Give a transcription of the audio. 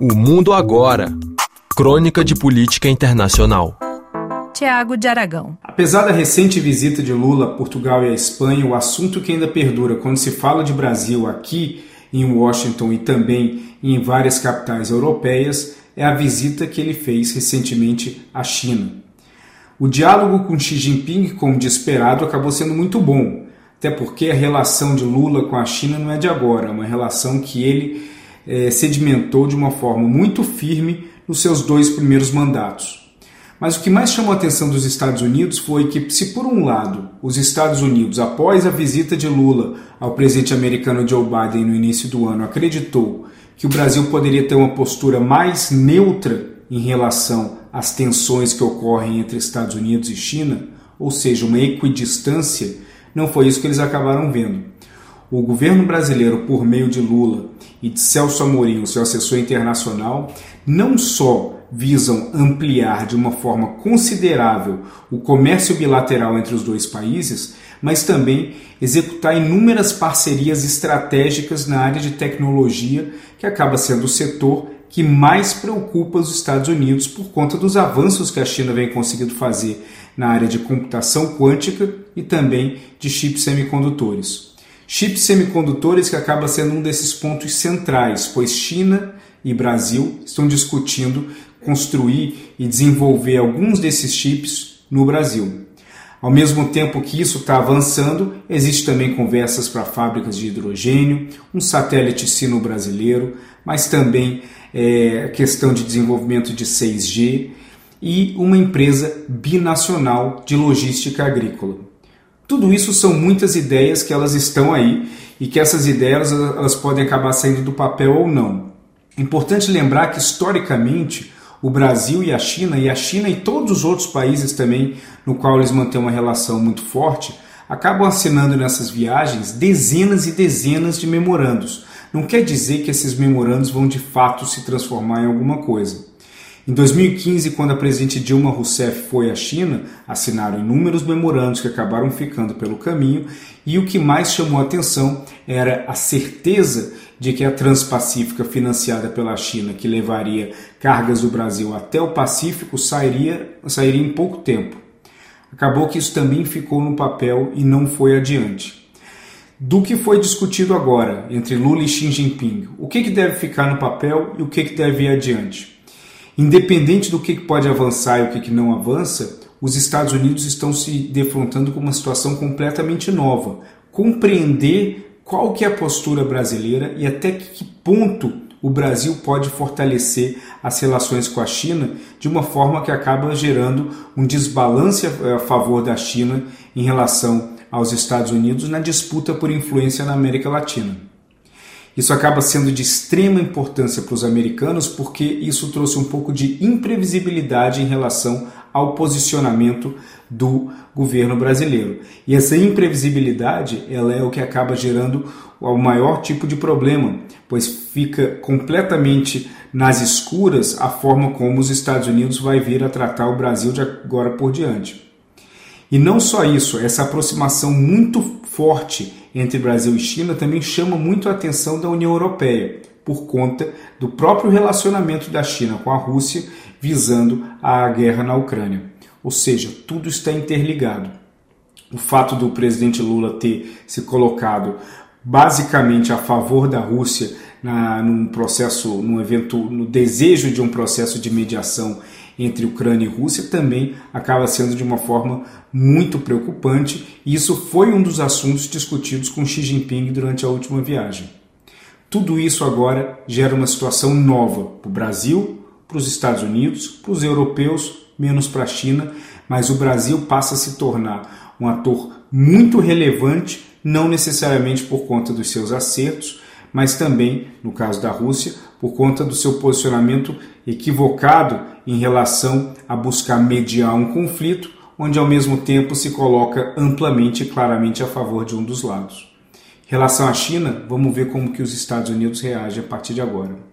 O Mundo Agora Crônica de Política Internacional. Tiago de Aragão. Apesar da recente visita de Lula a Portugal e à Espanha, o assunto que ainda perdura quando se fala de Brasil aqui em Washington e também em várias capitais europeias é a visita que ele fez recentemente à China. O diálogo com Xi Jinping, como de esperado, acabou sendo muito bom, até porque a relação de Lula com a China não é de agora, é uma relação que ele é, sedimentou de uma forma muito firme nos seus dois primeiros mandatos. Mas o que mais chamou a atenção dos Estados Unidos foi que, se por um lado os Estados Unidos, após a visita de Lula ao presidente americano Joe Biden no início do ano, acreditou que o Brasil poderia ter uma postura mais neutra em relação às tensões que ocorrem entre Estados Unidos e China, ou seja, uma equidistância, não foi isso que eles acabaram vendo. O governo brasileiro, por meio de Lula e de Celso Amorim, seu assessor internacional, não só visam ampliar de uma forma considerável o comércio bilateral entre os dois países, mas também executar inúmeras parcerias estratégicas na área de tecnologia, que acaba sendo o setor que mais preocupa os Estados Unidos por conta dos avanços que a China vem conseguindo fazer na área de computação quântica e também de chips semicondutores. Chips semicondutores que acaba sendo um desses pontos centrais, pois China e Brasil estão discutindo construir e desenvolver alguns desses chips no Brasil. Ao mesmo tempo que isso está avançando, existe também conversas para fábricas de hidrogênio, um satélite sino brasileiro, mas também é, questão de desenvolvimento de 6G e uma empresa binacional de logística agrícola. Tudo isso são muitas ideias que elas estão aí e que essas ideias elas podem acabar saindo do papel ou não. Importante lembrar que historicamente o Brasil e a China, e a China e todos os outros países também, no qual eles mantêm uma relação muito forte, acabam assinando nessas viagens dezenas e dezenas de memorandos. Não quer dizer que esses memorandos vão de fato se transformar em alguma coisa. Em 2015, quando a presidente Dilma Rousseff foi à China, assinaram inúmeros memorandos que acabaram ficando pelo caminho, e o que mais chamou a atenção era a certeza de que a Transpacífica, financiada pela China, que levaria cargas do Brasil até o Pacífico, sairia, sairia em pouco tempo. Acabou que isso também ficou no papel e não foi adiante. Do que foi discutido agora entre Lula e Xi Jinping, o que, que deve ficar no papel e o que, que deve ir adiante? Independente do que pode avançar e o que não avança, os Estados Unidos estão se defrontando com uma situação completamente nova. Compreender qual que é a postura brasileira e até que ponto o Brasil pode fortalecer as relações com a China de uma forma que acaba gerando um desbalance a favor da China em relação aos Estados Unidos na disputa por influência na América Latina. Isso acaba sendo de extrema importância para os americanos porque isso trouxe um pouco de imprevisibilidade em relação ao posicionamento do governo brasileiro. E essa imprevisibilidade ela é o que acaba gerando o maior tipo de problema, pois fica completamente nas escuras a forma como os Estados Unidos vai vir a tratar o Brasil de agora por diante. E não só isso, essa aproximação muito forte entre Brasil e China também chama muito a atenção da União Europeia, por conta do próprio relacionamento da China com a Rússia visando a guerra na Ucrânia. Ou seja, tudo está interligado. O fato do presidente Lula ter se colocado basicamente a favor da Rússia na, num processo, num evento, no desejo de um processo de mediação entre Ucrânia e Rússia também acaba sendo de uma forma muito preocupante, e isso foi um dos assuntos discutidos com Xi Jinping durante a última viagem. Tudo isso agora gera uma situação nova para o Brasil, para os Estados Unidos, para os europeus, menos para a China, mas o Brasil passa a se tornar um ator muito relevante, não necessariamente por conta dos seus acertos, mas também, no caso da Rússia, por conta do seu posicionamento equivocado em relação a buscar mediar um conflito, onde ao mesmo tempo se coloca amplamente e claramente a favor de um dos lados. Em relação à China, vamos ver como que os Estados Unidos reagem a partir de agora.